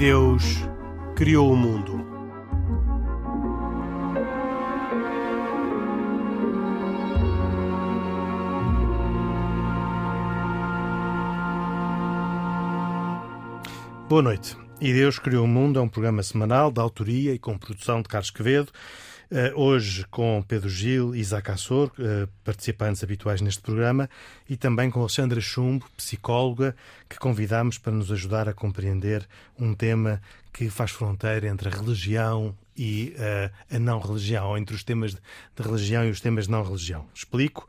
Deus criou o mundo. Boa noite. E Deus Criou o Mundo é um programa semanal de autoria e com produção de Carlos Quevedo. Uh, hoje com Pedro Gil e Isaac Assor, uh, participantes habituais neste programa, e também com Alexandra Chumbo, psicóloga, que convidamos para nos ajudar a compreender um tema que faz fronteira entre a religião e uh, a não religião, ou entre os temas de, religião e os temas de não religião. Explico.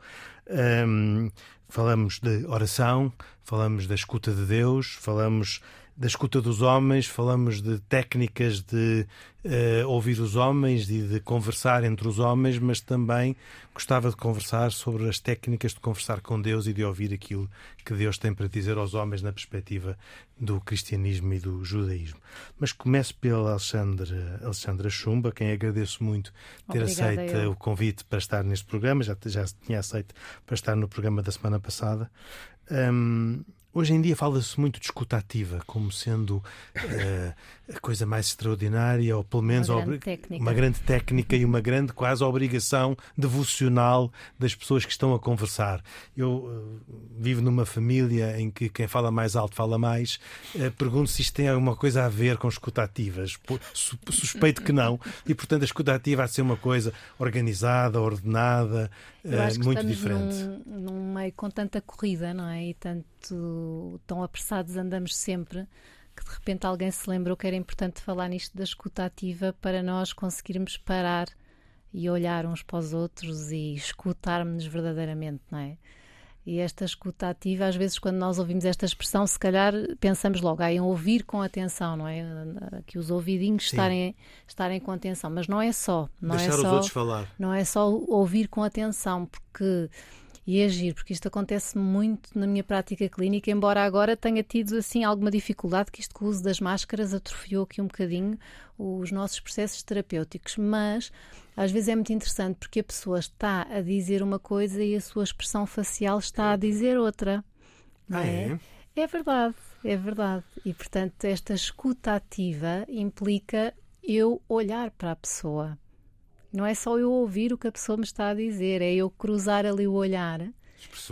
Um, falamos de oração, falamos da escuta de Deus, falamos da escuta dos homens, falamos de técnicas de uh, ouvir os homens e de conversar entre os homens, mas também gostava de conversar sobre as técnicas de conversar com Deus e de ouvir aquilo que Deus tem para dizer aos homens na perspectiva do cristianismo e do judaísmo. Mas começo pela Alexandra, Alexandra Chumba, quem agradeço muito ter Obrigada, aceito eu. o convite para estar neste programa, já, já tinha aceito para estar no programa da semana passada. Um, Hoje em dia fala-se muito de escutativa como sendo uh, a coisa mais extraordinária, ou pelo menos uma grande, uma grande técnica e uma grande quase obrigação devocional das pessoas que estão a conversar. Eu uh, vivo numa família em que quem fala mais alto fala mais. Uh, pergunto se isto tem alguma coisa a ver com escutativas. Suspeito que não. E, portanto, a escutativa há de ser uma coisa organizada, ordenada, muito diferente. Num, num meio com tanta corrida, não é? E tanto tão apressados andamos sempre que de repente alguém se lembrou que era importante falar nisto da escuta ativa para nós conseguirmos parar e olhar uns para os outros e escutarmos-nos verdadeiramente, não é? E esta escuta ativa, às vezes, quando nós ouvimos esta expressão, se calhar pensamos logo ah, em ouvir com atenção, não é? Que os ouvidinhos estarem, estarem com atenção. Mas não é só. Não Deixar é só, os outros falar. Não é só ouvir com atenção, porque e agir, porque isto acontece muito na minha prática clínica, embora agora tenha tido assim alguma dificuldade, que isto com o uso das máscaras atrofiou aqui um bocadinho os nossos processos terapêuticos, mas às vezes é muito interessante porque a pessoa está a dizer uma coisa e a sua expressão facial está a dizer outra. Ah, é? é? É verdade, é verdade. E portanto, esta escuta ativa implica eu olhar para a pessoa. Não é só eu ouvir o que a pessoa me está a dizer, é eu cruzar ali o olhar.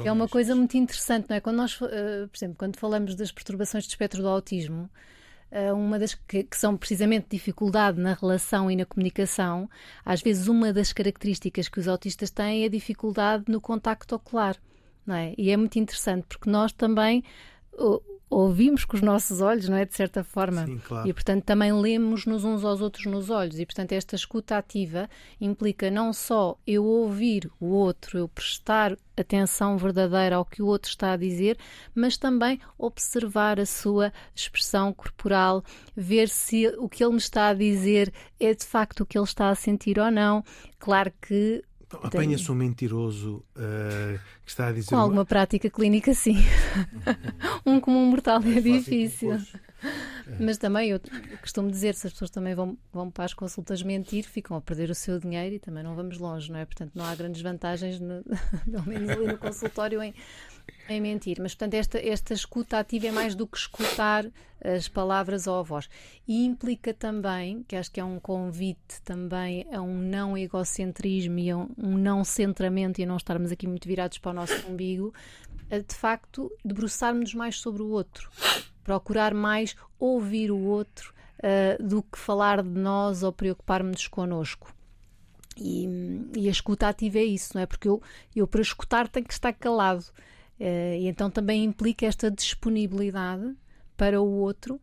É uma coisa muito interessante, não é? Quando nós, uh, por exemplo, quando falamos das perturbações de espectro do autismo, uh, uma das que, que, são precisamente dificuldade na relação e na comunicação, às vezes uma das características que os autistas têm é a dificuldade no contacto ocular, não é? E é muito interessante porque nós também ouvimos com os nossos olhos, não é? De certa forma. Sim, claro. E, portanto, também lemos-nos uns aos outros nos olhos. E, portanto, esta escuta ativa implica não só eu ouvir o outro, eu prestar atenção verdadeira ao que o outro está a dizer, mas também observar a sua expressão corporal, ver se o que ele me está a dizer é de facto o que ele está a sentir ou não. Claro que apanha-se um mentiroso uh, que está a dizer. Com alguma prática clínica, sim. um comum mortal é, é difícil. Mas também eu costumo dizer, se as pessoas também vão, vão para as consultas mentir, ficam a perder o seu dinheiro e também não vamos longe, não é? Portanto, não há grandes vantagens, no, pelo menos ali no consultório, em, em mentir. Mas, portanto, esta, esta escuta ativa é mais do que escutar as palavras ou a voz. E implica também, que acho que é um convite também a um não egocentrismo e a um, não centramento e a não estarmos aqui muito virados para o nosso umbigo, de facto, debruçarmos mais sobre o outro. Procurar mais ouvir o outro uh, do que falar de nós ou preocupar-nos connosco. E, e, a escuta ativa é isso, não é? Porque eu, eu para escutar tenho que estar calado. Uh, e então também implica esta disponibilidade para o outro,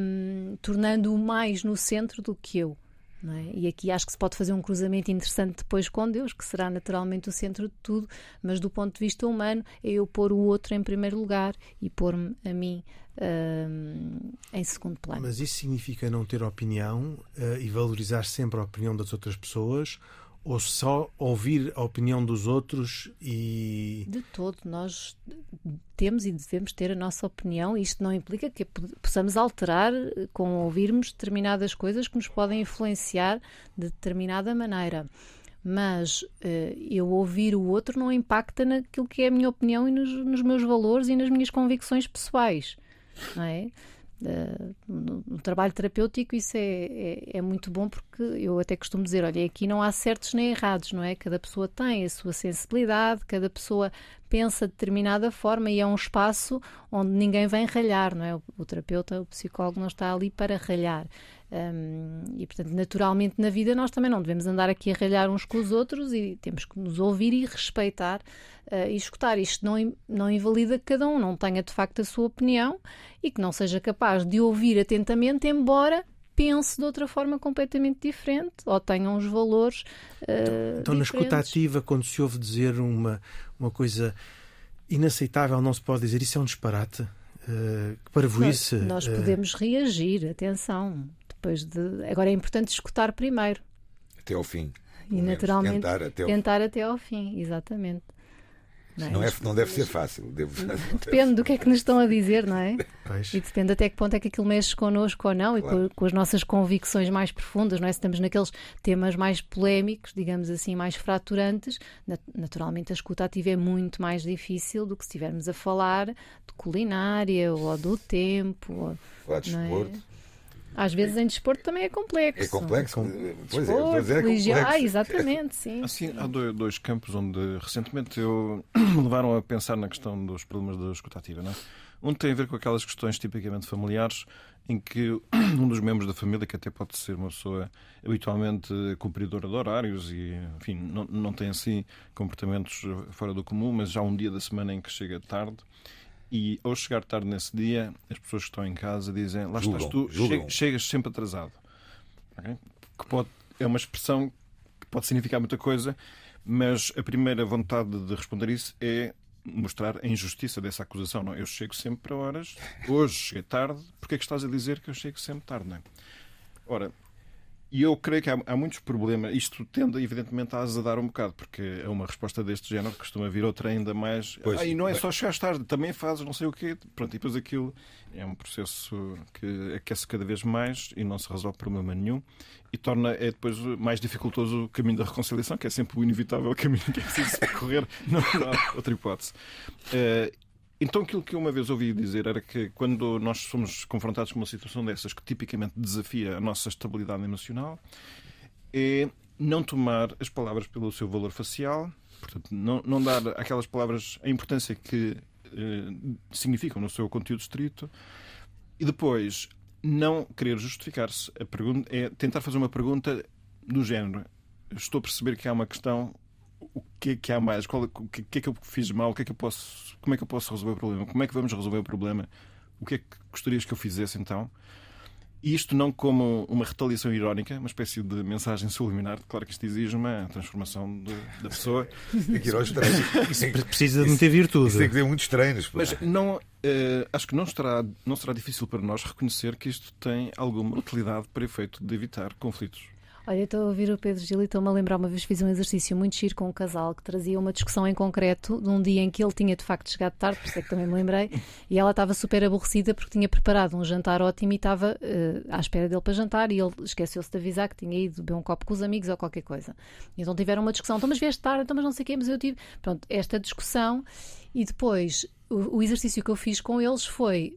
um, tornando-o mais no centro do que eu. É? E aqui acho que se pode fazer um cruzamento interessante depois com Deus, que será naturalmente o centro de tudo, mas do ponto de vista humano é eu pôr o outro em primeiro lugar e pôr-me a mim uh, em segundo plano. Mas isso significa não ter opinião uh, e valorizar sempre a opinião das outras pessoas ou só ouvir a opinião dos outros e. De todo, nós temos e devemos ter a nossa opinião, isto não implica que possamos alterar com ouvirmos determinadas coisas que nos podem influenciar de determinada maneira. Mas uh, eu ouvir o outro não impacta naquilo que é a minha opinião e nos, nos meus valores e nas minhas convicções pessoais. Não é? Uh, no, no, trabalho terapêutico isso é, é, é, muito bom porque eu até costumo dizer, olha, aqui não há certos nem errados, não é? Cada pessoa tem a sua sensibilidade, cada pessoa pensa de determinada forma e é um espaço onde ninguém vem ralhar, não é? O, o terapeuta, o psicólogo não está ali para ralhar. Um, e, portanto, naturalmente na vida nós também não devemos andar aqui a ralhar uns com os outros e temos que nos ouvir e respeitar uh, e escutar. Isto não, não invalida que cada um não tenha de facto a sua opinião e que não seja capaz de ouvir atentamente, embora pense de outra forma completamente diferente ou tenha uns valores. Uh, então, na escuta ativa, quando se ouve dizer uma, uma coisa inaceitável, não se pode dizer isso é um disparate. Uh, para nós, nós podemos reagir, atenção. Depois de... Agora é importante escutar primeiro. Até ao fim. E naturalmente tentar até ao... tentar até ao fim, exatamente. Não, é? não, é, não deve ser fácil. Devo... Depende do que é que nos estão a dizer, não é? Pois. E depende até que ponto é que aquilo mexe connosco ou não claro. e com, com, as nossas convicções mais profundas, não é? Se estamos naqueles temas mais polémicos, digamos assim, mais fraturantes, naturalmente a escuta ativa é muito mais difícil do que se estivermos a falar de culinária ou do tempo. Ou, falar de desporto. É? Às vezes em desporto também é complexo. É complexo, pois é, desporto, é, é complexo. Ah, exatamente, sim. Assim, há dois campos onde recentemente eu me levaram a pensar na questão dos problemas da escutativa. Não é? Um tem a ver com aquelas questões tipicamente familiares em que um dos membros da família, que até pode ser uma pessoa habitualmente cumpridora de horários e, enfim, não, não tem assim comportamentos fora do comum, mas já um dia da semana em que chega tarde e ao chegar tarde nesse dia, as pessoas que estão em casa dizem: Lá julgam, estás tu, julgam. chegas sempre atrasado. Okay? Que pode, é uma expressão que pode significar muita coisa, mas a primeira vontade de responder isso é mostrar a injustiça dessa acusação. Não, eu chego sempre a horas, hoje cheguei tarde, porque é que estás a dizer que eu chego sempre tarde? Não é? Ora, e eu creio que há, há, muitos problemas. Isto tende, evidentemente, a azedar um bocado, porque é uma resposta deste género que costuma vir outra ainda mais. Pois, ah, e não é bem... só chegar tarde, também fazes não sei o quê. Pronto, e depois aquilo é um processo que aquece cada vez mais e não se resolve problema nenhum. E torna é depois mais dificultoso o caminho da reconciliação, que é sempre o inevitável caminho que é preciso percorrer. não, não há outra hipótese. Uh, então, aquilo que eu uma vez ouvi dizer era que quando nós somos confrontados com uma situação dessas que tipicamente desafia a nossa estabilidade emocional, é não tomar as palavras pelo seu valor facial, portanto, não, não dar aquelas palavras a importância que eh, significam no seu conteúdo estrito, e depois não querer justificar-se. A pergunta é tentar fazer uma pergunta do género: estou a perceber que há uma questão o que é que há mais? Qual, o que, que é que eu fiz mal? O que é que eu posso, como é que eu posso resolver o problema? Como é que vamos resolver o problema? O que é que gostarias que eu fizesse então? Isto não como uma retaliação irónica, uma espécie de mensagem subliminar. Claro que isto exige uma transformação de, da pessoa. Tem que ir aos Isso precisa de muita virtude. Isso tem que ter muitos treinos. Mas não, uh, acho que não, estará, não será difícil para nós reconhecer que isto tem alguma utilidade para efeito de evitar conflitos. Olha, estou a ouvir o Pedro Gil e estou-me a lembrar, uma vez fiz um exercício muito giro com um casal que trazia uma discussão em concreto de um dia em que ele tinha de facto chegado tarde, por isso é que também me lembrei, e ela estava super aborrecida porque tinha preparado um jantar ótimo e estava uh, à espera dele para jantar e ele esqueceu-se de avisar que tinha ido beber um copo com os amigos ou qualquer coisa. E então tiveram uma discussão, então mas vieste tarde, então mas não sei o quê, mas eu tive... Pronto, esta discussão e depois o, o exercício que eu fiz com eles foi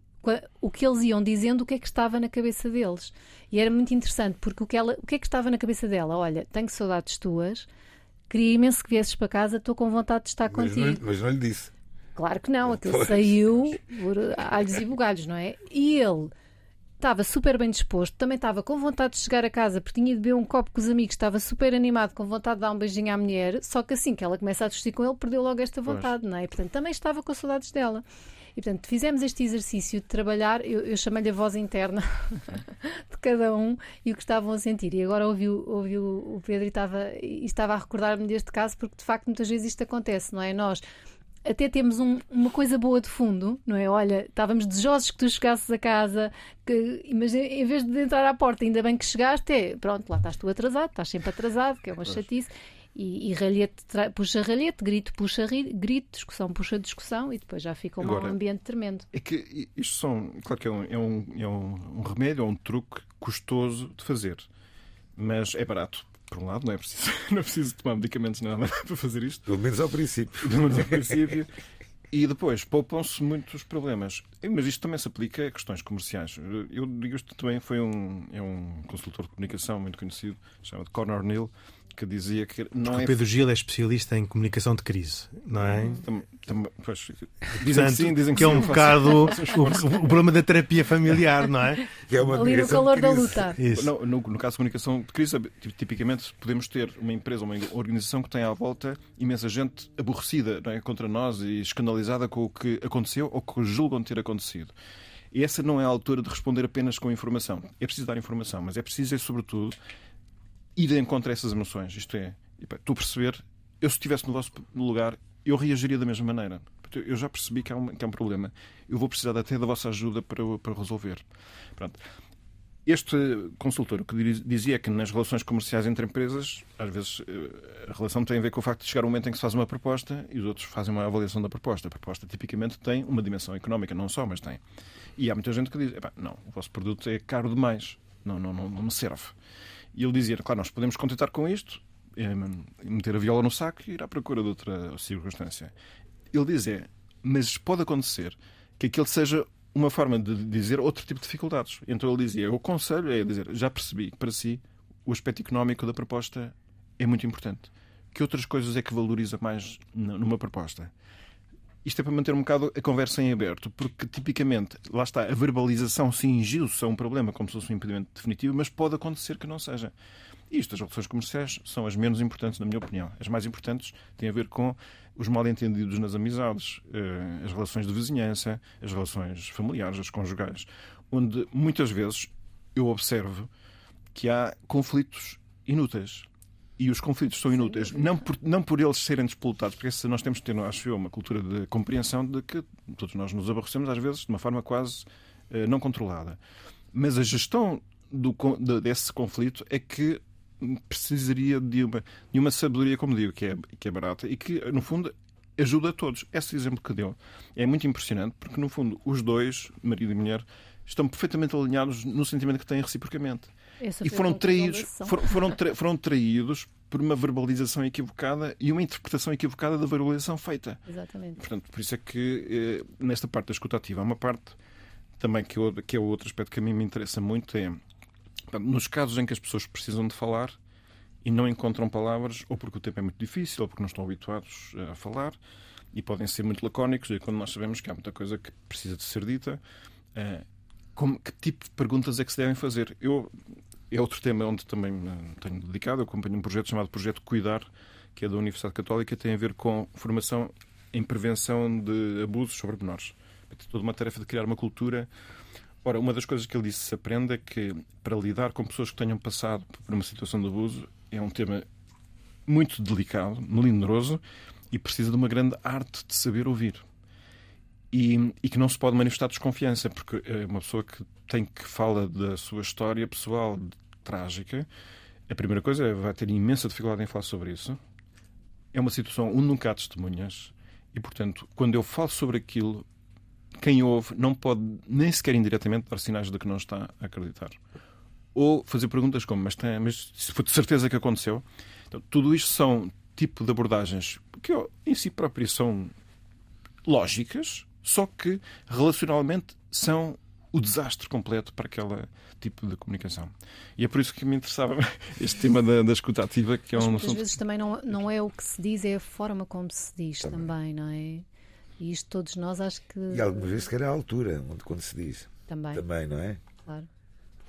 o que eles iam dizendo, o que é que estava na cabeça deles. E era muito interessante, porque o que, ela, o que é que estava na cabeça dela? Olha, tenho saudades tuas, queria imenso que viesses para casa, estou com vontade de estar mas contigo. Não, mas não lhe disse. Claro que não, aquilo pois. saiu por alhos e bugalhos, não é? E ele estava super bem disposto, também estava com vontade de chegar a casa porque tinha de beber um copo com os amigos, estava super animado, com vontade de dar um beijinho à mulher, só que assim que ela começa a discutir com ele, perdeu logo esta vontade, pois. não é? E, portanto, também estava com saudades dela. E, portanto, fizemos este exercício de trabalhar, eu, eu chamei-lhe a voz interna de cada um e o que estavam a sentir. E agora ouvi, ouvi o Pedro e estava, e estava a recordar-me deste caso, porque de facto muitas vezes isto acontece, não é? Nós até temos um, uma coisa boa de fundo, não é? Olha, estávamos desejosos que tu chegasses a casa, que, mas em vez de entrar à porta, ainda bem que chegaste, é, pronto, lá estás tu atrasado, estás sempre atrasado, que é uma chatice e, e ralhete puxa ralhete, grito puxa grito, discussão puxa discussão e depois já fica um Agora, ambiente tremendo. É que isto são, claro que é um, é um, é um, remédio, é um truque custoso de fazer, mas é barato por um lado, não é preciso, não é preciso tomar medicamentos nada para fazer isto. Pelo menos ao princípio. Pelo menos ao princípio. E depois poupam-se muitos problemas. Mas isto também se aplica a questões comerciais. Eu digo isto também foi um, é um consultor de comunicação muito conhecido, chamado Conor Neal, que dizia que não o é. Pedro Gil é especialista em comunicação de crise, não é? Tam- tam- pois, dizem Portanto, que sim, dizem que, que é sim, um eu faço- bocado o, o- o problema da terapia familiar, não é? Que é uma Ali no calor da luta. Isso. Não, no, no caso de comunicação de crise, tipicamente podemos ter uma empresa, uma organização que tem à volta imensa gente aborrecida não é, contra nós e escandalizada com o que aconteceu ou que julgam ter acontecido. E essa não é a altura de responder apenas com informação. É preciso dar informação, mas é preciso, é, sobretudo, ir a essas emoções. Isto é, a perceber, eu se estivesse no vosso lugar, eu reagiria da mesma maneira. Eu já percebi que há um, que há um problema. Eu vou precisar até da vossa ajuda para, para resolver. Pronto. Este consultor o que diz- dizia que nas relações comerciais entre empresas, às vezes eh, a relação tem a ver com o facto de chegar um momento em que se faz uma proposta e os outros fazem uma avaliação da proposta. A proposta tipicamente tem uma dimensão económica, não só, mas tem. E há muita gente que diz: "Epá, não, o vosso produto é caro demais, não, não, não, não me serve. E ele dizia: claro, nós podemos contentar com isto, eh, meter a viola no saco e ir à procura de outra circunstância. Ele dizia: mas pode acontecer que aquele seja uma forma de dizer outro tipo de dificuldades. Então ele dizia: o conselho é dizer, já percebi que para si o aspecto económico da proposta é muito importante. Que outras coisas é que valoriza mais numa proposta? Isto é para manter um bocado a conversa em aberto, porque tipicamente, lá está, a verbalização cingiu-se a um problema como se fosse um impedimento definitivo, mas pode acontecer que não seja. Isto, as relações comerciais, são as menos importantes, na minha opinião. As mais importantes têm a ver com os mal-entendidos nas amizades, eh, as relações de vizinhança, as relações familiares, as conjugais, onde muitas vezes eu observo que há conflitos inúteis. E os conflitos são inúteis, não por, não por eles serem despolutados, porque nós temos que ter, acho eu, uma cultura de compreensão de que todos nós nos aborrecemos, às vezes, de uma forma quase eh, não controlada. Mas a gestão do, desse conflito é que precisaria de uma, de uma sabedoria, como digo, que é, que é barata e que, no fundo, ajuda a todos. Esse exemplo que deu é muito impressionante, porque, no fundo, os dois, marido e mulher, estão perfeitamente alinhados no sentimento que têm reciprocamente Essa e foram traídos, foram, tra- foram traídos por uma verbalização equivocada e uma interpretação equivocada da verbalização feita. Exatamente. Portanto, por isso é que eh, nesta parte da escutativa há uma parte também que, eu, que é o outro aspecto que a mim me interessa muito é nos casos em que as pessoas precisam de falar e não encontram palavras, ou porque o tempo é muito difícil, ou porque não estão habituados a falar, e podem ser muito lacónicos, e quando nós sabemos que há muita coisa que precisa de ser dita, eh, como, que tipo de perguntas é que se devem fazer? Eu, é outro tema onde também me tenho dedicado. Eu acompanho um projeto chamado Projeto Cuidar, que é da Universidade Católica, tem a ver com formação em prevenção de abusos sobre menores. É toda uma tarefa de criar uma cultura. Ora, uma das coisas que ele disse se aprende é que para lidar com pessoas que tenham passado por uma situação de abuso é um tema muito delicado, melindroso e precisa de uma grande arte de saber ouvir. E, e que não se pode manifestar desconfiança, porque é uma pessoa que tem que fala da sua história pessoal trágica, a primeira coisa é vai ter imensa dificuldade em falar sobre isso. É uma situação onde nunca há testemunhas e, portanto, quando eu falo sobre aquilo, quem ouve não pode nem sequer indiretamente dar sinais de que não está a acreditar. Ou fazer perguntas como, mas, tem, mas se foi de certeza que aconteceu? Então, tudo isto são tipo de abordagens que em si próprias são lógicas, só que relacionalmente são o desastre completo para aquele tipo de comunicação. E é por isso que me interessava este tema da, da escuta ativa, que é um assunto. vezes também não, não é o que se diz, é a forma como se diz também, não é? E isto todos nós acho que E algumas vezes, se calhar, a altura, onde, quando se diz. também, Também, não é? claro,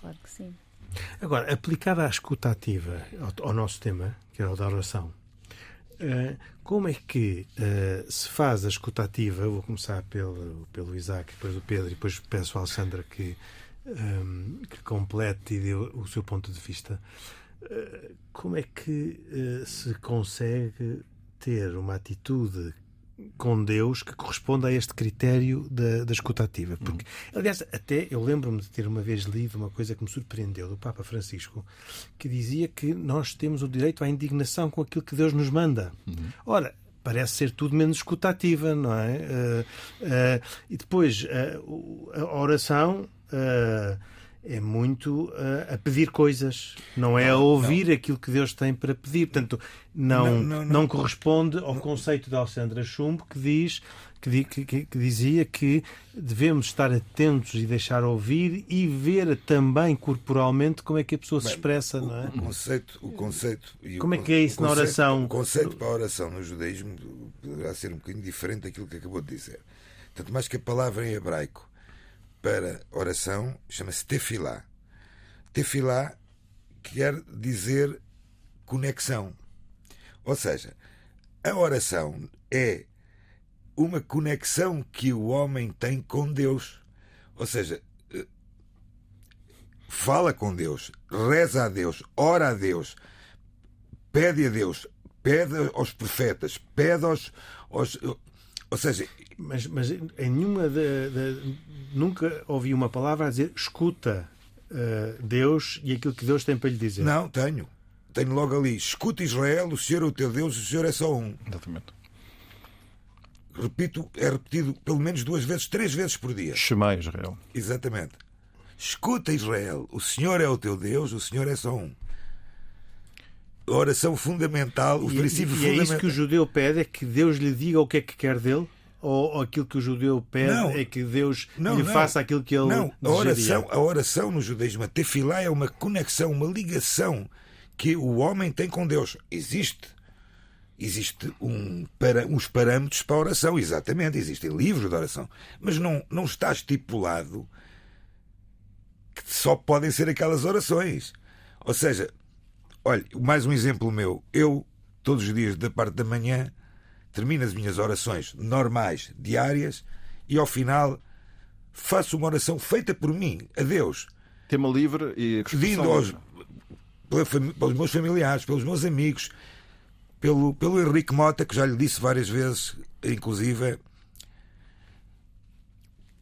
claro que sim. Agora, aplicada à escuta ativa ao, ao nosso tema, que era o da oração, eh, como é que eh, se faz a escuta ativa? Eu vou começar pelo, pelo Isaac, depois o Pedro, e depois peço à Alexandra que, ehm, que complete e dê o seu ponto de vista. Eh, como é que se consegue ter uma atitude com Deus que corresponda a este critério da, da escuta ativa. Porque, aliás, até eu lembro-me de ter uma vez lido uma coisa que me surpreendeu do Papa Francisco, que dizia que nós temos o direito à indignação com aquilo que Deus nos manda. Ora, parece ser tudo menos escuta ativa, não é? Eh, eh, e depois, o- a oração. eh, é muito uh, a pedir coisas, não é a ouvir não. aquilo que Deus tem para pedir. Portanto, não, não, não corresponde ao conceito de Alessandra Chumbo que diz que, que, que, dizia que devemos estar atentos e deixar ouvir e ver também corporalmente como é que a pessoa Bem, se expressa, o, não é? O conceito, o conceito como é que é isso na oração? O conceito para a oração no judaísmo poderá ser um bocadinho diferente daquilo que acabou de dizer. Tanto mais que a palavra em hebraico para oração chama-se tefilá. Tefilá quer dizer conexão. Ou seja, a oração é uma conexão que o homem tem com Deus. Ou seja, eh, fala com Deus, reza a Deus, ora a Deus, pede a Deus, pede aos profetas, pede aos. aos ou seja. Mas, mas em nenhuma. De, de, nunca ouvi uma palavra a dizer escuta uh, Deus e aquilo que Deus tem para lhe dizer. Não, tenho. Tenho logo ali. Escuta Israel, o Senhor é o teu Deus, o Senhor é só um. Exatamente repito, é repetido pelo menos duas vezes, três vezes por dia. Chamai Israel. Exatamente. Escuta, Israel, o Senhor é o teu Deus, o Senhor é só um. A oração fundamental, o e, princípio e fundamental. é isso que o judeu pede, é que Deus lhe diga o que é que quer dele? Ou aquilo que o judeu pede não, é que Deus não, lhe não, faça aquilo que ele Não, a oração, a oração no judaísmo, a tefilá, é uma conexão, uma ligação que o homem tem com Deus. Existe existe um, para, uns parâmetros para a oração, exatamente, existem livros de oração, mas não, não está estipulado que só podem ser aquelas orações. Ou seja, olha, mais um exemplo meu. Eu, todos os dias da parte da manhã, termino as minhas orações normais, diárias, e ao final faço uma oração feita por mim, a Deus. Tema livre e pedindo aos, pelos meus familiares, pelos meus amigos, pelo, pelo Henrique Mota, que já lhe disse várias vezes, inclusive,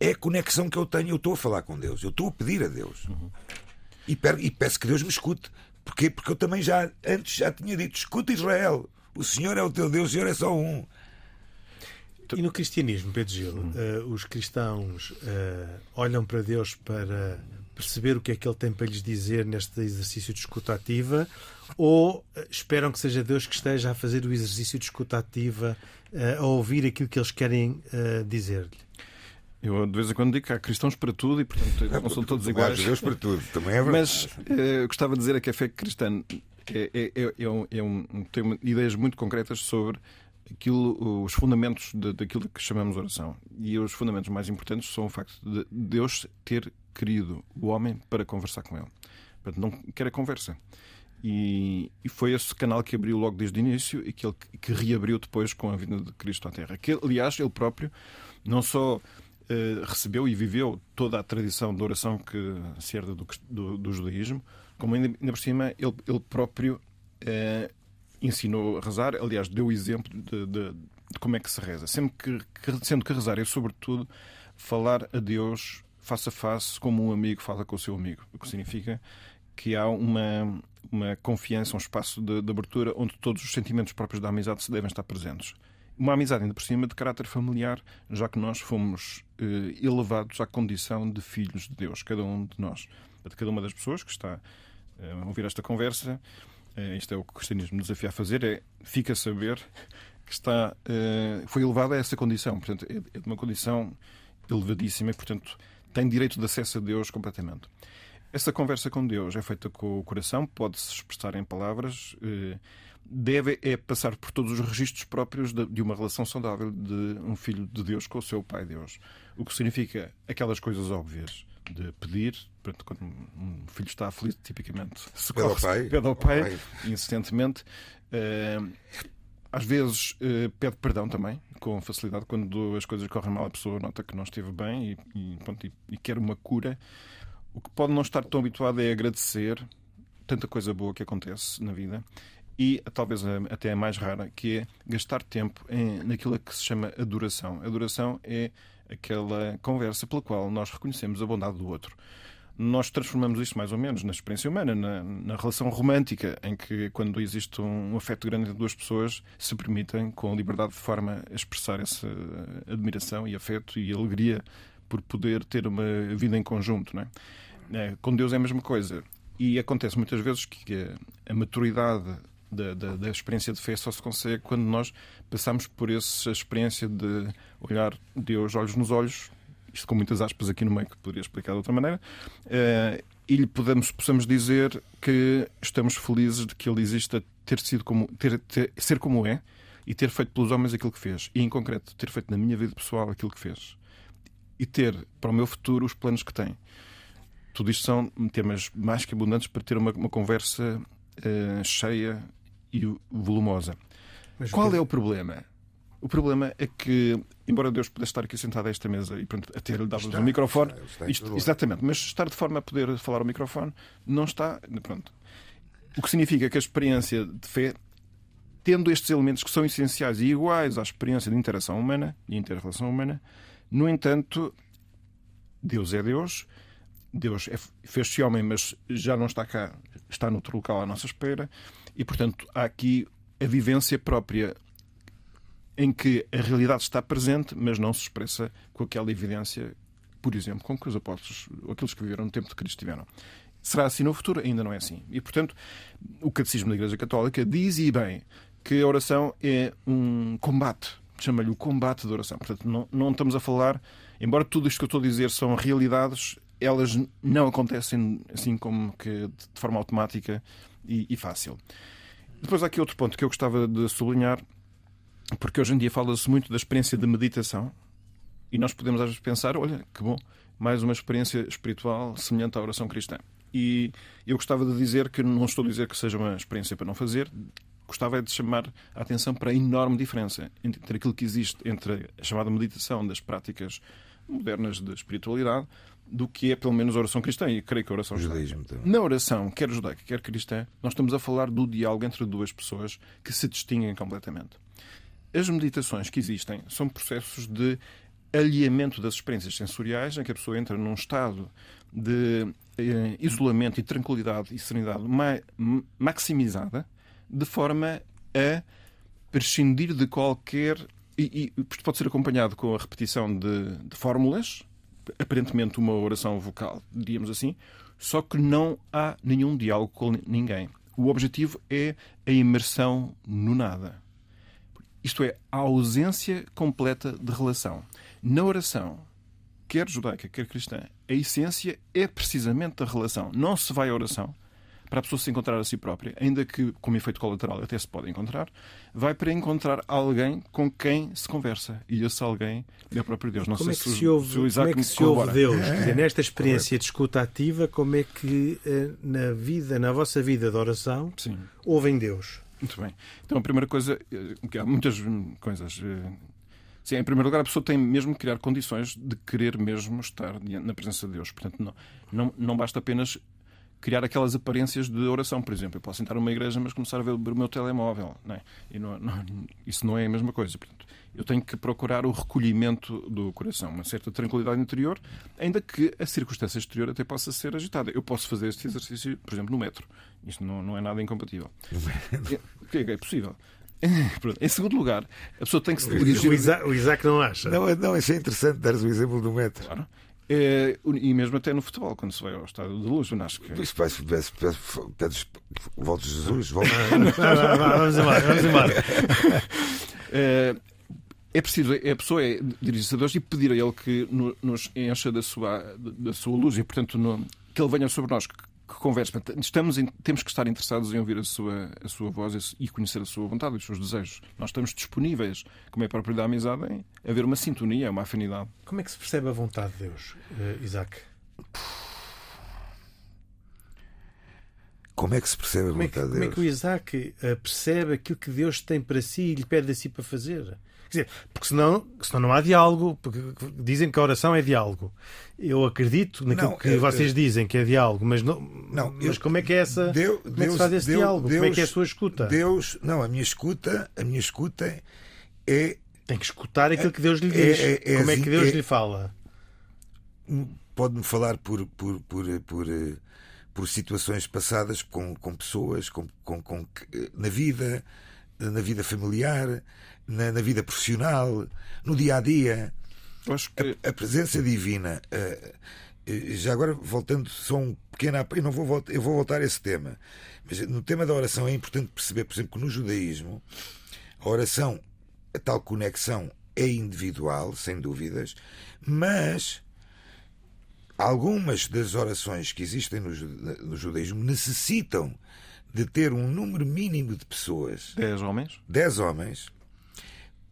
é a conexão que eu tenho. Eu estou a falar com Deus, eu estou a pedir a Deus. Uhum. E, peço que Deus me escute. Porquê? Porque eu também já antes já tinha dito: escuta Israel, o Senhor é o teu Deus, o Senhor é só um. E no cristianismo, Pedro Gil, uh, os cristãos uh, olham para Deus para perceber o que é que ele tem para lhes dizer neste exercício de escuta ativa ou eh, esperam que seja Deus que esteja a fazer o exercício de escuta ativa, eh, a ouvir aquilo que eles querem uh, dizer-lhe? Eu de vez em quando digo que há cristãos para tudo e, portanto, não são todos iguais. Deus para tudo, também é verdade. Mas gostava de dizer que a fé cristã é, é, é, é um, é um, tem ideias muito concretas sobre aquilo, os fundamentos de, daquilo que chamamos oração. E os fundamentos mais importantes são o facto de Deus ter querido o homem para conversar com ele. Portanto, não quer a conversa. E, e, foi esse canal que abriu logo desde o início e que, ele, que reabriu depois com a vinda de Cristo à Terra. Que, aliás, ele próprio não só eh, recebeu e viveu toda a tradição de oração que se herda do, do, do judaísmo, como ainda, ainda, por cima ele, ele próprio eh, ensinou a rezar, aliás, deu o exemplo de, de, de, como é que se reza. Sempre que, sendo que rezar é, sobretudo, falar a Deus face a face, como um amigo fala com o seu amigo. O que significa que há uma, uma confiança, um espaço de, de, abertura onde todos os sentimentos próprios da amizade se devem estar presentes. Uma amizade, ainda por cima, de caráter familiar, já que nós fomos eh, elevados à condição de filhos de Deus, cada um de nós. De cada uma das pessoas que está eh, a ouvir esta conversa, eh, isto é o que o cristianismo nos desafia a fazer, é fica a saber que está, eh, foi elevado a essa condição. Portanto, é, é de uma condição elevadíssima e, portanto, tem direito de acesso a Deus completamente. Essa conversa com Deus é feita com o coração, pode-se expressar em palavras, eh, deve é passar por todos os registros próprios de uma relação saudável de um filho de Deus com o seu pai Deus. O que significa aquelas coisas óbvias de pedir, portanto, quando um filho está aflito, tipicamente se pede ao pai, pede ao pai, pai. insistentemente. Eh, às vezes eh, pede perdão também, com facilidade, quando as coisas correm mal, a pessoa nota que não esteve bem e, e, pronto, e, e quer uma cura. O que pode não estar tão habituado é agradecer tanta coisa boa que acontece na vida e talvez até a mais rara, que é gastar tempo em, naquilo que se chama adoração. Adoração é aquela conversa pela qual nós reconhecemos a bondade do outro nós transformamos isso mais ou menos na experiência humana, na, na, relação romântica, em que, quando existe um afeto grande entre duas pessoas, se permitem, com liberdade de forma, expressar essa admiração e afeto e alegria por poder ter uma vida em conjunto. Não é? É, com Deus é a mesma coisa. E acontece muitas vezes que a, a maturidade da, da, da, experiência de fé só se consegue quando nós passamos por essa experiência de olhar Deus olhos nos olhos, isto com muitas aspas aqui no meio que poderia explicar de outra maneira, uh, e lhe podemos, possamos dizer que estamos felizes de que ele exista, ter sido como, ter, ter, ser como é e ter feito pelos homens aquilo que fez, e em concreto ter feito na minha vida pessoal aquilo que fez, e ter para o meu futuro os planos que tem. Tudo isto são temas mais que abundantes para ter uma, uma conversa uh, cheia e volumosa. Mas Qual é o problema? O problema é que, embora Deus pudesse estar aqui sentado a esta mesa e pronto, até lhe dava um microfone, está, isto, exatamente, mas estar de forma a poder falar ao microfone não está. Pronto. O que significa que a experiência de fé, tendo estes elementos que são essenciais e iguais à experiência de interação humana e inter-relação humana, no entanto, Deus é Deus, Deus é, fez-se homem, mas já não está cá, está noutro local à nossa espera, e portanto há aqui a vivência própria em que a realidade está presente, mas não se expressa com aquela evidência, por exemplo, com que os apóstolos, aqueles que viveram no tempo de Cristo, tiveram. Será assim no futuro? Ainda não é assim. E, portanto, o Catecismo da Igreja Católica diz e bem que a oração é um combate. Chama-lhe o combate da oração. Portanto, não, não estamos a falar, embora tudo isto que eu estou a dizer são realidades, elas não acontecem assim como que de forma automática e, e fácil. Depois há aqui outro ponto que eu gostava de sublinhar, porque hoje em dia fala-se muito da experiência de meditação e nós podemos às vezes pensar: olha, que bom, mais uma experiência espiritual semelhante à oração cristã. E eu gostava de dizer que não estou a dizer que seja uma experiência para não fazer, gostava de chamar a atenção para a enorme diferença entre aquilo que existe entre a chamada meditação das práticas modernas de espiritualidade do que é, pelo menos, a oração cristã. E creio que a oração Judaísmo também. Na oração, quer judaica, quer cristã, nós estamos a falar do diálogo entre duas pessoas que se distinguem completamente. As meditações que existem são processos de alinhamento das experiências sensoriais, em que a pessoa entra num estado de eh, isolamento e tranquilidade e serenidade ma maximizada, de forma a prescindir de qualquer. E, e pode ser acompanhado com a repetição de, de fórmulas, aparentemente uma oração vocal, diríamos assim, só que não há nenhum diálogo com ninguém. O objetivo é a imersão no nada. Isto é, a ausência completa de relação. Na oração, quer judaica, quer cristã, a essência é precisamente a relação. Não se vai à oração para a pessoa se encontrar a si própria, ainda que como efeito colateral até se pode encontrar, vai para encontrar alguém com quem se conversa. E esse alguém é o próprio Deus. Não como, sei é se, se, ouve, se o Isaac como é que se ouve Deus? Quer dizer, nesta experiência de escuta ativa, como é que eh, na vida, na vossa vida de oração, Sim. ouvem Deus? Muito bem. Então, a primeira coisa, eh, há muitas coisas. Eh, sim, em primeiro lugar, a pessoa tem mesmo que criar condições de querer mesmo estar na presença de Deus. Portanto, não, não, não basta apenas criar aquelas aparências de oração, por exemplo. Eu posso entrar numa igreja, mas começar a ver o meu telemóvel. Não é? e não, não, isso não é a mesma coisa. Portanto, eu tenho que procurar o recolhimento do coração, uma certa tranquilidade interior, ainda que a circunstância exterior até possa ser agitada. Eu posso fazer este exercício, por exemplo, no metro. Isto não, não é nada incompatível. É, é possível. Em segundo lugar, a pessoa tem que se dirigir. O Isaac, o Isaac não acha. Não, não, isso é interessante dar o exemplo do metro. Claro. É, e mesmo até no futebol, quando se vai ao estádio de luz, eu acho que. Isso parece, parece, parece, pedes, volta Jesus, volta. vamos embora, vamos embora. É, é preciso, a pessoa é dirigir-se a Deus e pedir a Ele que nos encha da sua, da sua luz e, portanto, no, que Ele venha sobre nós, que que conversa. Estamos temos que estar interessados em ouvir a sua, a sua voz e conhecer a sua vontade e os seus desejos. Nós estamos disponíveis, como é próprio da amizade, em haver uma sintonia, uma afinidade. Como é que se percebe a vontade de Deus, uh, Isaac? Como é que se percebe a vontade é que, de Deus? Como é que o Isaac uh, percebe aquilo que Deus tem para si e lhe pede a si para fazer? Quer dizer, porque senão, senão não há diálogo, porque dizem que a oração é diálogo. Eu acredito naquilo não, que eu, vocês eu, dizem que é diálogo, mas, não, não mas eu, como é que é essa. Deus, como é que se faz esse Deus, diálogo? Deus, como é que é a sua escuta? Deus, não, a minha escuta, a minha escuta é. Tem que escutar aquilo que Deus lhe diz. É, é, é como é que Deus é lhe fala? Pode-me falar por, por, por, por, por situações passadas com, com pessoas, com, com, com, na vida, na vida familiar, na, na vida profissional, no dia a dia. Que... A, a, presença divina uh, já agora voltando só um pequeno eu não vou voltar, eu vou voltar a esse tema mas no tema da oração é importante perceber por exemplo que no judaísmo a oração a tal conexão é individual sem dúvidas mas algumas das orações que existem no judaísmo necessitam de ter um número mínimo de pessoas dez homens dez homens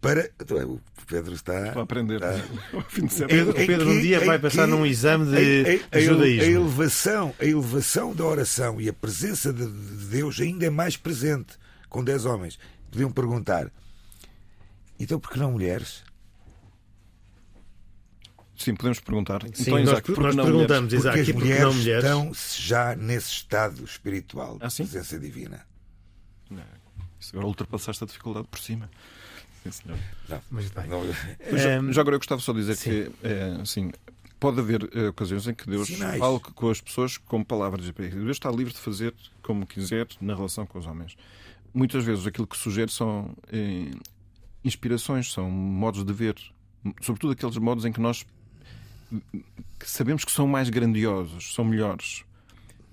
para. O Pedro está. Estou a aprender. Está... Pedro, Pedro um dia vai passar num exame de, a, a, judaísmo. A elevação, a elevação da oração e a presença de Deus ainda é mais presente com 10 homens. Podiam perguntar: então por que não mulheres? Sim, podemos perguntar. Sim, então, nós, Isaac, nós perguntamos, mulheres? Isaac, porque as mulheres, mulheres estão já nesse estado espiritual ah, de presença divina. Não, agora ultrapassaste a dificuldade por cima. Sim, senhor. Não, mas bem. Não, já, já, agora eu gostava só de dizer sim. que é, assim, pode haver é, ocasiões em que Deus Sinais. fala com as pessoas como palavras. Deus está livre de fazer como quiser na relação com os homens. Muitas vezes aquilo que sugere são é, inspirações, são modos de ver. Sobretudo aqueles modos em que nós sabemos que são mais grandiosos, são melhores.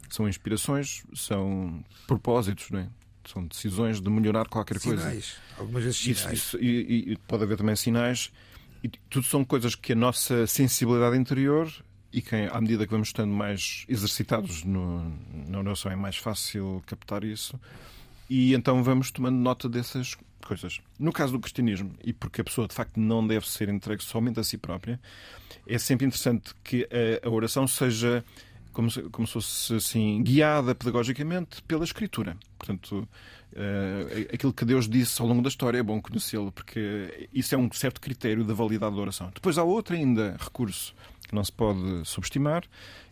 São inspirações, são propósitos, não é? São decisões de melhorar qualquer sinais. coisa. Sinais. Algumas vezes sinais. Isso, isso, e, e, pode haver também sinais. E tudo são coisas que a nossa sensibilidade interior e que, à medida que vamos estando mais exercitados no, na oração, é mais fácil captar isso. E então vamos tomando nota dessas coisas. No caso do cristianismo, e porque a pessoa de facto não deve ser entregue somente a si própria, é sempre interessante que a, a oração seja como se, como se fosse assim, guiada pedagogicamente pela Escritura. Portanto, uh, aquilo que Deus disse ao longo da história é bom conhecê-lo, porque isso é um certo critério da validade da oração. Depois há outro ainda recurso que não se pode subestimar,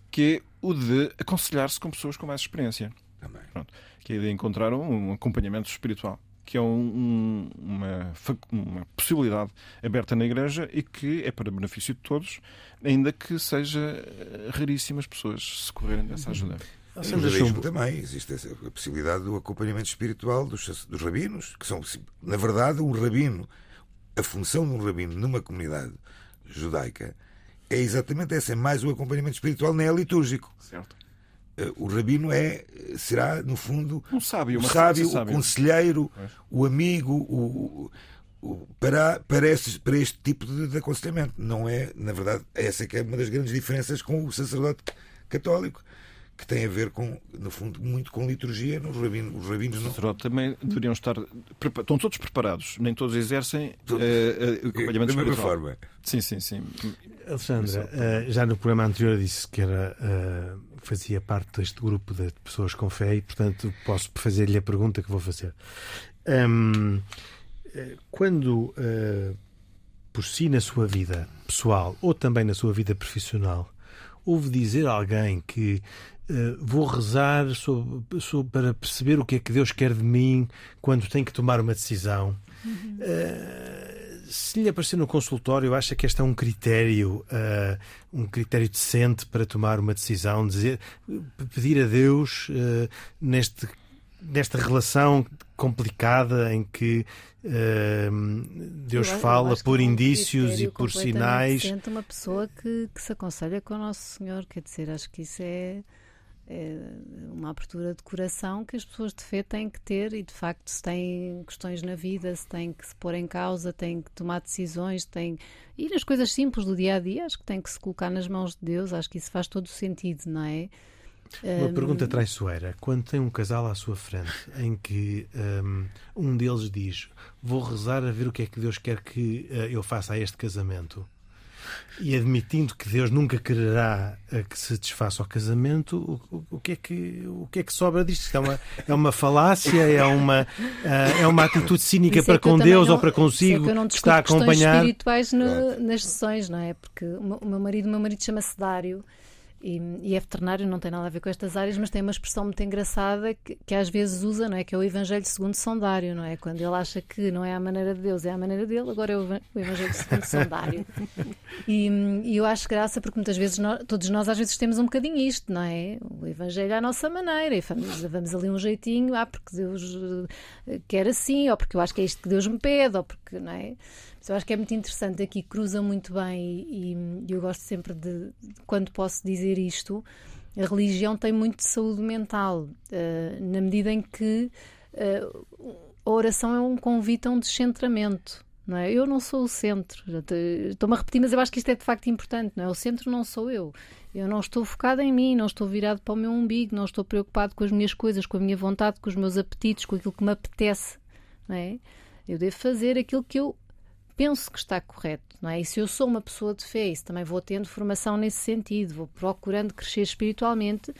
que é o de aconselhar-se com pessoas com mais experiência. Também. Pronto, que é de encontrar um acompanhamento espiritual que é um, uma, uma, possibilidade aberta na Igreja e que é para benefício de todos, ainda que seja eh, raríssimas pessoas socorrerem dessa uhum. ajuda. No judaísmo também existe a possibilidade do acompanhamento espiritual dos, dos rabinos, que são, na verdade, um rabino. A função de um rabino numa comunidade judaica é exatamente essa, é mais o acompanhamento espiritual, nem é litúrgico. Certo. Eh, o rabino é, será, no fundo, um sábio, o, sábio, o conselheiro, o amigo, o, o, para, para, estes, para este tipo de, de, aconselhamento. Não é, na verdade, essa é que é uma das grandes diferenças com o sacerdote católico que tem a ver com, no fundo, muito com liturgia. Nos rabinos, os rabinos não. Sacerdote também deveriam estar. Estão todos preparados, nem todos exercem uh, uh, acompanhamento da mesma forma. Sim, sim, sim. Alexandra, uh, já no programa anterior disse que era, fazia parte deste grupo de pessoas com fé e, portanto, posso fazer-lhe a pergunta que vou fazer. Um, quando, por si, na sua vida pessoal ou também na sua vida profissional, ouve dizer alguém que uh, vou rezar sobre, sobre, para perceber o que é que Deus quer de mim quando tenho que tomar uma decisão. Uhum. Uh, se lhe aparecer no consultório, acha que este é um critério, uh, um critério decente para tomar uma decisão, dizer, pedir a Deus neste nesta relação complicada em que uh, Deus eu, fala eu por é indícios e por sinais. Uma pessoa que, que se aconselha com o Nosso Senhor, quer dizer, acho que isso é, uma abertura de coração que as pessoas de fé têm que ter e de facto se têm questões na vida, se têm que se pôr em causa, têm que tomar decisões, têm e nas coisas simples do dia a dia, acho que têm que se colocar nas mãos de Deus, acho que isso faz todo o sentido, não é? Uma um... pergunta traiçoeira. Quando tem um casal à sua frente em que um, um deles diz vou rezar a ver o que é que Deus quer que uh, eu faça a este casamento e admitindo que Deus nunca quererá uh, que se desfaça o casamento, o, o, o, que, é que, o que é que sobra disto? É uma, é uma falácia? É uma, uh, é uma atitude cínica é para com Deus não, ou para consigo? É que está a acompanhar. espirituais no, nas sessões, não é? Porque o meu marido, o meu marido chama-se Dário. E, e, é veterinário, não tem nada a ver com estas áreas, mas tem uma expressão muito engraçada que, que, às vezes usa, não é? Que é o Evangelho segundo Sondário, não é? Quando ele acha que não é a maneira de Deus, é a maneira dele, agora é o, Evangelho segundo Sondário. E, e, eu acho graça porque muitas vezes, nós, todos nós às vezes temos um bocadinho isto, não é? O Evangelho à nossa maneira, e vamos, vamos ali um jeitinho, ah, porque Deus eh, quer assim, ou porque eu acho que é isto que Deus me pede, ou porque, não é? Eu acho que é muito interessante aqui, cruza muito bem e, e eu gosto sempre de, quando posso dizer isto, a religião tem muito de saúde mental, uh, na medida em que uh, a oração é um convite a um descentramento. Não é? Eu não sou o centro. Estou-me a repetir, mas eu acho que isto é de facto importante. Não é? O centro não sou eu. Eu não estou focado em mim, não estou virado para o meu umbigo, não estou preocupado com as minhas coisas, com a minha vontade, com os meus apetites, com aquilo que me apetece. Não é? Eu devo fazer aquilo que eu penso que está correto, não é? E se eu sou uma pessoa de fé, isso também vou tendo formação nesse sentido, vou procurando crescer espiritualmente,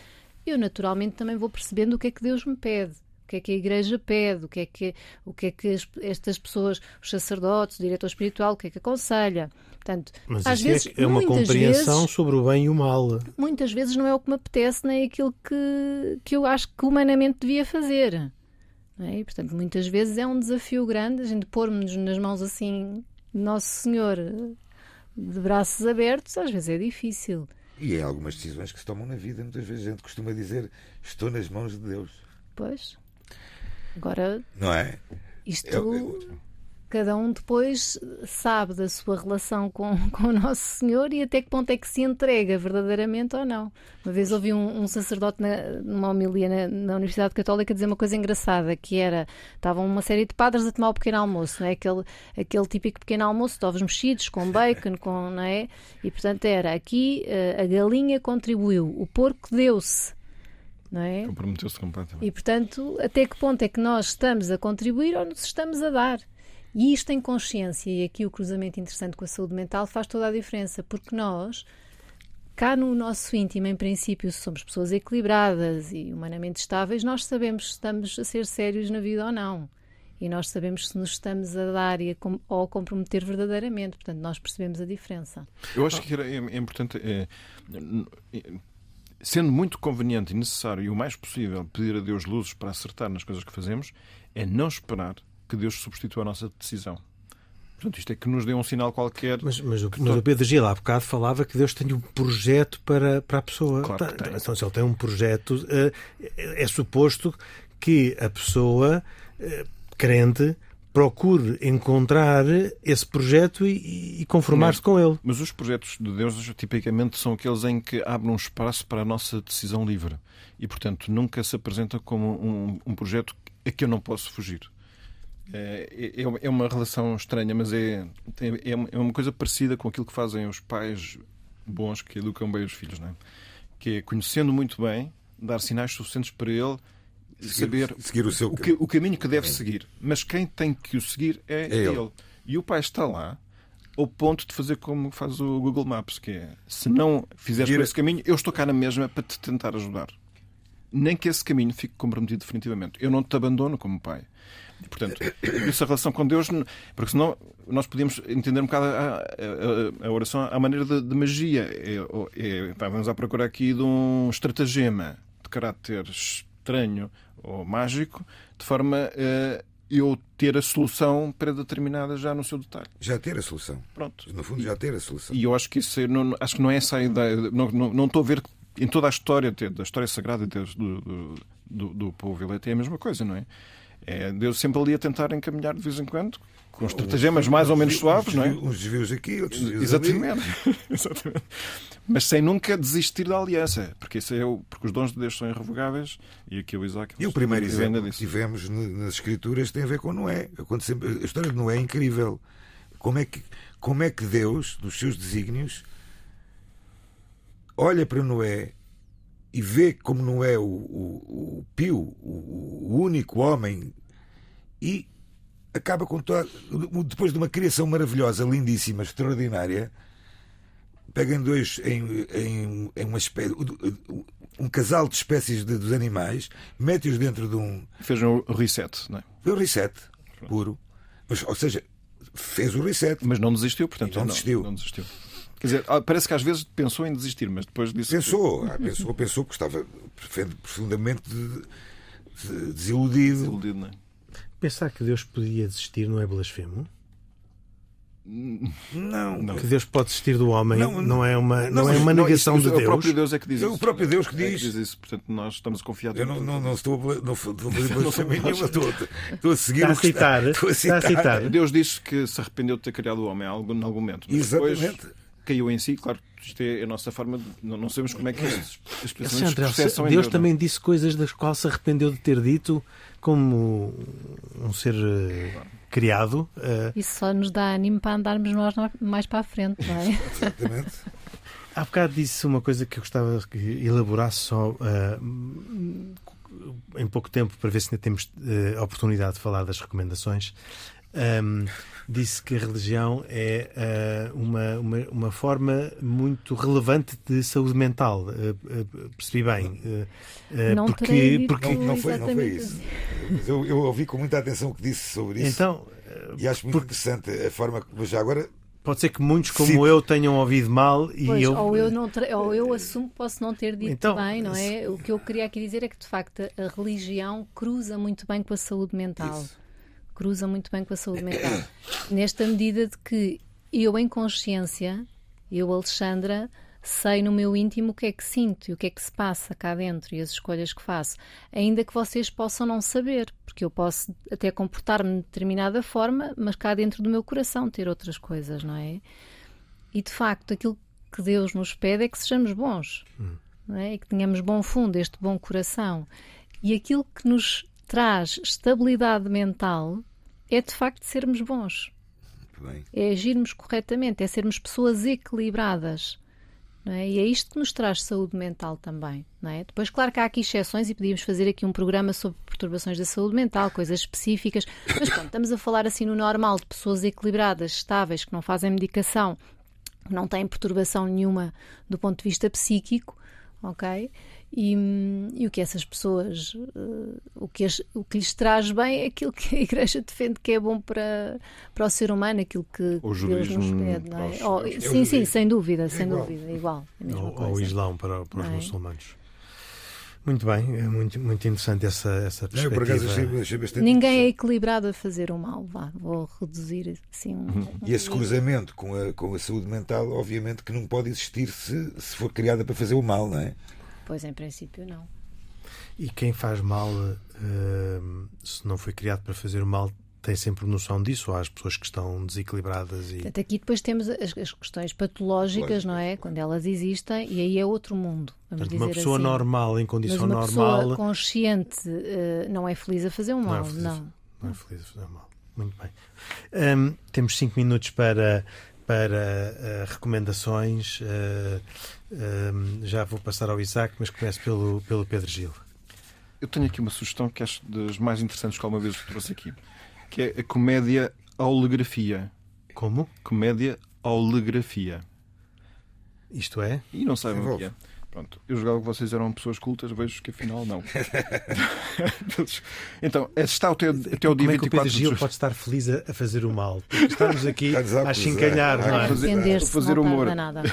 eu naturalmente também vou percebendo o que é que Deus me pede, o que é que a Igreja pede, o que é que, o que, é que as, estas pessoas, os sacerdotes, o diretor espiritual, o que é que aconselha. Portanto, Mas às isso vezes, é, é uma compreensão vezes, sobre o bem e o mal. Muitas vezes não é o que me apetece, nem aquilo que, que eu acho que humanamente devia fazer. É? E, portanto, muitas vezes é um desafio grande a gente pôr-nos nas mãos assim Nosso Senhor de braços abertos, às vezes é difícil. E é algumas decisões que se tomam na vida, muitas vezes a gente costuma dizer: Estou nas mãos de Deus. Pois. Agora. Não é? Isto. Eu, eu cada um depois sabe da sua relação com, com o Nosso Senhor e até que ponto é que se entrega verdadeiramente ou não. Uma vez ouvi um, um sacerdote na, numa homilia na, na, Universidade Católica dizer uma coisa engraçada, que era, estavam uma série de padres a tomar o pequeno almoço, não é? aquele, aquele típico pequeno almoço de ovos mexidos, com bacon, com, não é? E portanto era, aqui eh, a galinha contribuiu, o porco deu-se, não é? Comprometeu-se completamente. E, portanto, até que ponto é que nós estamos a contribuir ou nos estamos a dar? E isto em consciência, e aqui o cruzamento interessante com a saúde mental faz toda a diferença, porque nós, cá no nosso íntimo, em princípio, se somos pessoas equilibradas e humanamente estáveis, nós sabemos se estamos a ser sérios na vida ou não. E nós sabemos se nos estamos a dar e a, ou a comprometer verdadeiramente. Portanto, nós percebemos a diferença. Eu acho que é, é importante. É, sendo muito conveniente e necessário e o mais possível pedir a Deus luzes para acertar nas coisas que fazemos, é não esperar que Deus substitua a nossa decisão. Portanto, isto é que nos dê um sinal qualquer. Mas, mas, o, mas o Pedro Gil há bocado falava que Deus tem um projeto para, para a pessoa. Claro que tem. Então, se ele tem um projeto, é, é suposto que a pessoa eh, crente procure encontrar esse projeto e, e conformar-se com ele. Mas os projetos de Deus, tipicamente, são aqueles em que abrem um espaço para a nossa decisão livre. E, portanto, nunca se apresenta como um, um projeto a que eu não posso fugir. É, é, é uma relação estranha, mas é, é, é uma coisa parecida com aquilo que fazem os pais bons que educam bem os filhos, não é? Que é conhecendo muito bem, dar sinais suficientes para ele seguir, saber seguir o, seu o, que, o caminho que deve seguir. Mas quem tem que o seguir é, é ele. ele. E o pai está lá ao ponto de fazer como faz o Google Maps, que é se não fizeres por esse caminho, eu estou cá na mesma para te tentar ajudar. Nem que esse caminho fique comprometido definitivamente. Eu não te abandono como pai. Portanto, essa relação com Deus, porque senão nós podíamos entender um bocado a, a, a oração à maneira de, de magia. É, é, vamos à procura aqui de um estratagema de caráter estranho ou mágico, de forma a eu ter a solução pré-determinada já no seu detalhe. Já ter a solução. Pronto. No fundo, já ter a solução. E eu acho que isso não, acho que não é essa a ideia. Não, não, não estou a ver em toda a história, da história sagrada do, do, do, do povo eleito, é a mesma coisa, não é? É Deus sempre ali a tentar encaminhar de vez em quando, com estratagemas mais ou menos suaves, não é? Uns desvios aqui, outros desvios Exatamente. Exatamente. Mas sem nunca desistir da aliança, porque, isso é o, porque os dons de Deus são irrevogáveis e aqui o Isaac. E o primeiro exemplo que tivemos nas Escrituras tem a ver com Noé. A história de Noé é incrível. Como é que, como é que Deus, nos seus desígnios, olha para Noé e vê como não é o, o, o Pio, o, o, único homem, e acaba com toda. Depois de uma criação maravilhosa, lindíssima, extraordinária, pega em dois, em, em, em uma espécie. Um casal de espécies de, dos animais, mete-os dentro de um. Fez um reset, não é? Foi um reset, puro. Mas, ou seja, fez o reset. Mas não desistiu, portanto. não desistiu. Não, não desistiu. Quer dizer, ah, parece que às vezes pensou em desistir, mas depois disse. Pensou, que... Ah, pensou, pensou que estava profundamente desiludido. Desiludido, não é? Pensar que Deus podia desistir não é blasfemo? Não. não. Que Deus pode existir do homem não, não é uma, não, é uma negação isso, de Deus. O próprio Deus é que diz isso. O próprio Deus que diz, é que diz isso. Portanto, nós estamos confiados. Eu não, não, não estou a, não, estou, nenhuma, estou, estou a seguir está a citar, estou a citar. Está a citar. Deus disse que se arrependeu de ter criado o homem em algum, em algum momento. Mas Exatamente. Depois caiu em si, claro, isto é a nossa forma de, não, não sabemos como é que as expressões processam Deus, Deus também disse coisas das quais se arrependeu de ter dito como um ser uh, criado. Uh... Isso só nos dá ânimo para andarmos nós mais para a frente, não é? Exatamente. Há bocado disse uma coisa que eu gostava que elaborasse só uh, em pouco tempo para ver se ainda temos uh, oportunidade de falar das recomendações. Um, disse que a religião é uh, uma, uma, uma, forma muito relevante de saúde mental. Uh, uh, percebi bem. não porque, porque... Não, não, foi, não foi isso. Eu, eu, ouvi com muita atenção o que disse sobre isso. Então, e acho muito porque... interessante a forma que. Já agora. Pode ser que muitos como Sim. eu tenham ouvido mal e pois, eu... Ou eu, não tra... ou eu assumo que posso não ter dito então, bem, não é? O que eu queria aqui dizer é que, de facto, a religião cruza muito bem com a saúde mental. Isso cruza muito bem com a saúde mental. Nesta medida de que eu, em consciência, eu, Alexandra, sei no meu íntimo o que é que sinto e o que é que se passa cá dentro e as escolhas que faço, ainda que vocês possam não saber, porque eu posso até comportar-me de determinada forma, mas cá dentro do meu coração ter outras coisas, não é? E de facto, aquilo que Deus nos pede é que sejamos bons, hum. não é? E que tenhamos bom fundo, este bom coração. E aquilo que nos traz estabilidade mental é de facto sermos bons. É agirmos corretamente, é sermos pessoas equilibradas. É? E é isto que nos traz saúde mental também. É? Depois, claro que há aqui exceções e podíamos fazer aqui um programa sobre perturbações da saúde mental, coisas específicas, mas pronto, estamos a falar assim no normal de pessoas equilibradas, estáveis, que não fazem medicação, que não têm perturbação nenhuma do ponto de vista psíquico, ok? E, e, o que essas pessoas, uh, o, que as, o que lhes traz bem é aquilo que a Igreja defende que é bom para, para o ser humano, aquilo que o Deus nos pede. Não é? Oh, sim, sim, sem dúvida, sem igual. dúvida, igual. Ou o Islão para, para os é? muçulmanos. Muito bem, é muito, muito interessante essa, essa perspectiva. Não, achei, achei bastante Ninguém é equilibrado a fazer o mal, vá, vou reduzir assim um, uhum. E esse cruzamento com a, com a saúde mental, obviamente que não pode existir se, se for criada para fazer o mal, não é? Pois, em princípio, não. E quem faz mal, uh, se não foi criado para fazer o mal, tem sempre noção disso? Ou há as pessoas que estão desequilibradas? E... Portanto, aqui depois temos as, as questões patológicas, não é? Quando elas existem, e aí é outro mundo. Vamos Portanto, uma pessoa assim. normal, em condição Mas uma normal. Pessoa consciente uh, não é feliz a fazer o mal, não. É feliz, não. não é feliz a fazer o mal. Muito bem. Um, temos cinco minutos para para uh, recomendações. Uh, uh, já vou passar ao Isaac, mas começo pelo, pelo Pedro Gil. Eu tenho aqui uma sugestão que acho das mais interessantes que alguma vez trouxe aqui, que é a comédia olegrafia. Como? Comédia olegrafia. Isto é? E não sabem o que é. Pronto, eu jogava que vocês eram pessoas cultas, vejo que afinal não. então, está até, até o dia Como é que 24 o Pedro Gil pode estar feliz a, a fazer o mal? Porque estamos aqui a chincalhar, não é? Fazer, fazer não humor. Nada.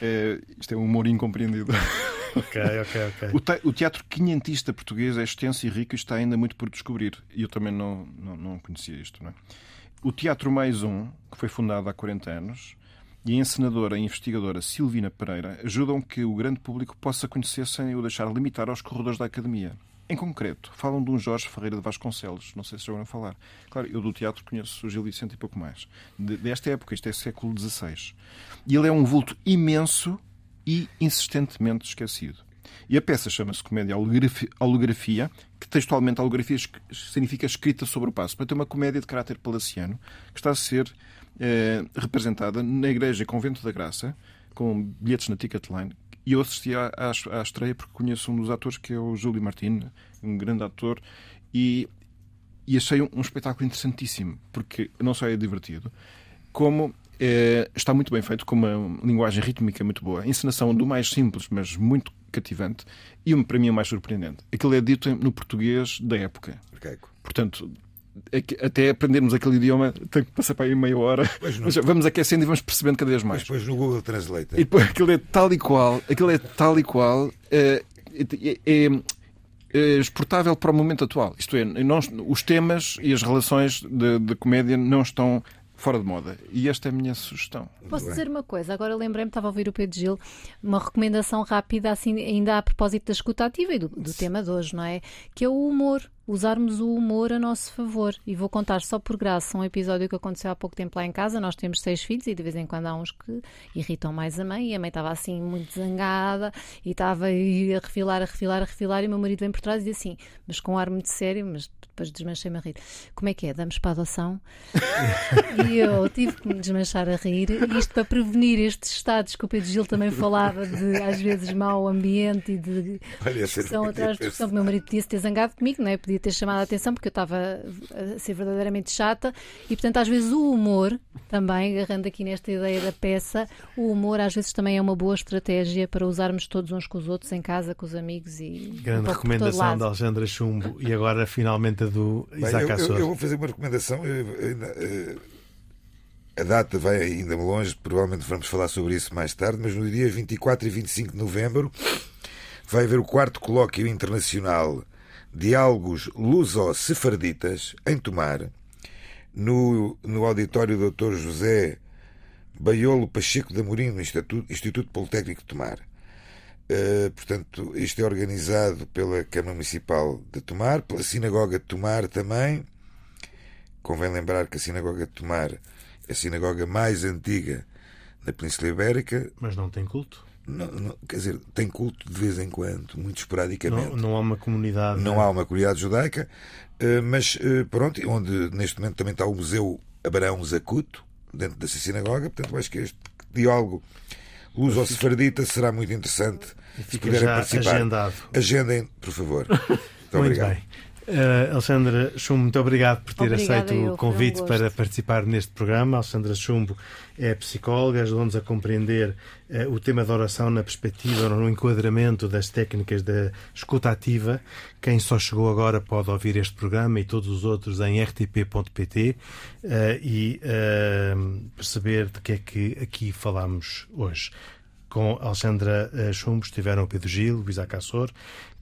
É, isto é um humor incompreendido. Ok, ok, ok. O, teatro quinhentista português é extenso e rico e está ainda muito por descobrir. E eu também não, não, não conhecia isto. Não é? O Teatro Mais Um, que foi fundado há 40 anos, e a encenadora e investigadora Silvina Pereira ajudam que o grande público possa conhecer sem o deixar limitar aos corredores da academia. Em concreto, falam de um Jorge Ferreira de Vasconcelos, não sei se já ouviram falar. Claro, eu do teatro conheço o Gil Vicente e pouco mais. desta época, isto é século XVI. E ele é um vulto imenso e insistentemente esquecido. E a peça chama-se Comédia Holografia, que textualmente holografia significa escrita sobre o passo. Portanto, é uma comédia de caráter palaciano que está a ser representada na Igreja Convento da Graça, com bilhetes na Ticketline. E eu assisti à, à, à, estreia porque conheço um dos atores, que é o Júlio Martins, um grande ator, e, e achei um, um, espetáculo interessantíssimo, porque não só é divertido, como eh, está muito bem feito, com uma linguagem rítmica muito boa, a encenação do mais simples, mas muito cativante, e para mim o mais surpreendente. Aquilo é dito no português da época. Portanto, é até aprendermos aquele idioma tem que passar para aí meia hora. Mas vamos aquecendo e vamos percebendo cada vez mais. depois no Google Translate. E depois aquilo é tal e qual, aquilo é tal e qual, é, é, é, é exportável para o momento atual. Isto é, não, os temas e as relações de, de comédia não estão fora de moda. E esta é a minha sugestão. Posso dizer uma coisa? Agora lembrei-me, estava a ouvir o Pedro Gil, uma recomendação rápida, assim, ainda a propósito da escuta ativa e do, do tema de hoje, não é? Que é o humor usarmos o humor a nosso favor. E vou contar só por graça um episódio que aconteceu há pouco tempo lá em casa. Nós temos seis filhos e de vez em quando há uns que irritam mais a mãe. E a mãe estava assim muito zangada e estava a refilar, a refilar, a refilar. E o meu marido vem por trás e diz assim, mas com um ar muito sério, mas depois desmanchei-me a rir. Como é que é? Damos para a adoção? e eu tive que me desmanchar a rir. Isto para prevenir estes estados que o Pedro Gil também falava de às vezes mau ambiente e de Olha, discussão atrás de discussão. O meu marido podia se ter zangado comigo, não é? Podia ter chamado a atenção porque eu estava a ser verdadeiramente chata e, portanto, às vezes o humor, também, agarrando aqui nesta ideia da peça, o humor às vezes também é uma boa estratégia para usarmos todos uns com os outros em casa, com os amigos e. Grande um recomendação da Alexandra Chumbo e agora finalmente a do Isaac Bem, eu, Assor. eu, eu, vou fazer uma recomendação. Eu, eu, a data vai ainda longe, provavelmente vamos falar sobre isso mais tarde, mas no dia 24 e 25 de novembro vai haver o quarto colóquio internacional Diálogos Luso-Sefarditas, em Tomar, no, no auditório Dr. José Baiolo Pacheco de Amorim, no Instituto, Instituto Politécnico de Tomar. Uh, portanto, isto é organizado pela Câmara Municipal de Tomar, pela Sinagoga de Tomar também. Convém lembrar que a Sinagoga de Tomar é a sinagoga mais antiga da Península Ibérica. Mas não tem culto? Não, não, quer dizer, tem culto de vez em quando, muito esporadicamente. Não, não há uma comunidade. Não há uma comunidade judaica, uh, mas uh, pronto, onde neste momento também está o Museu Abraão Zacuto, dentro dessa sinagoga. Portanto, acho que este diálogo luso-sefardita será muito interessante se puderem participar. Agendado. Agendem, por favor. Muito, muito obrigado. bem. Uh, Alexandra Chumbo, muito obrigado por ter Obrigada aceito eu, o convite um para participar neste programa. Alexandra Chumbo é psicóloga, ajudou-nos a compreender uh, o tema da oração na perspectiva, no enquadramento das técnicas da escuta ativa. Quem só chegou agora pode ouvir este programa e todos os outros em rtp.pt uh, e perceber de que é que aqui falamos hoje. Com Alexandra Chumbo estiveram o Pedro Gil, o Isaac Assor,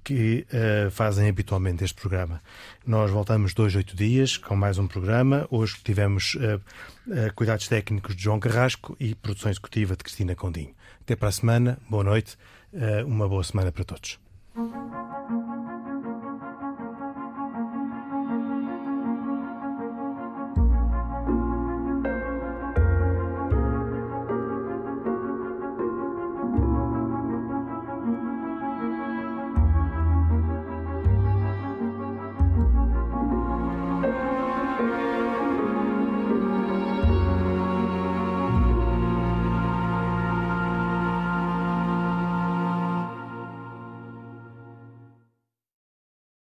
que uh, fazem habitualmente este programa. Nós voltamos dois, oito dias com mais um programa. Hoje tivemos uh, uh, cuidados técnicos de João Carrasco e produção executiva de Cristina Condinho. Até para a semana, boa noite, uma boa semana para todos.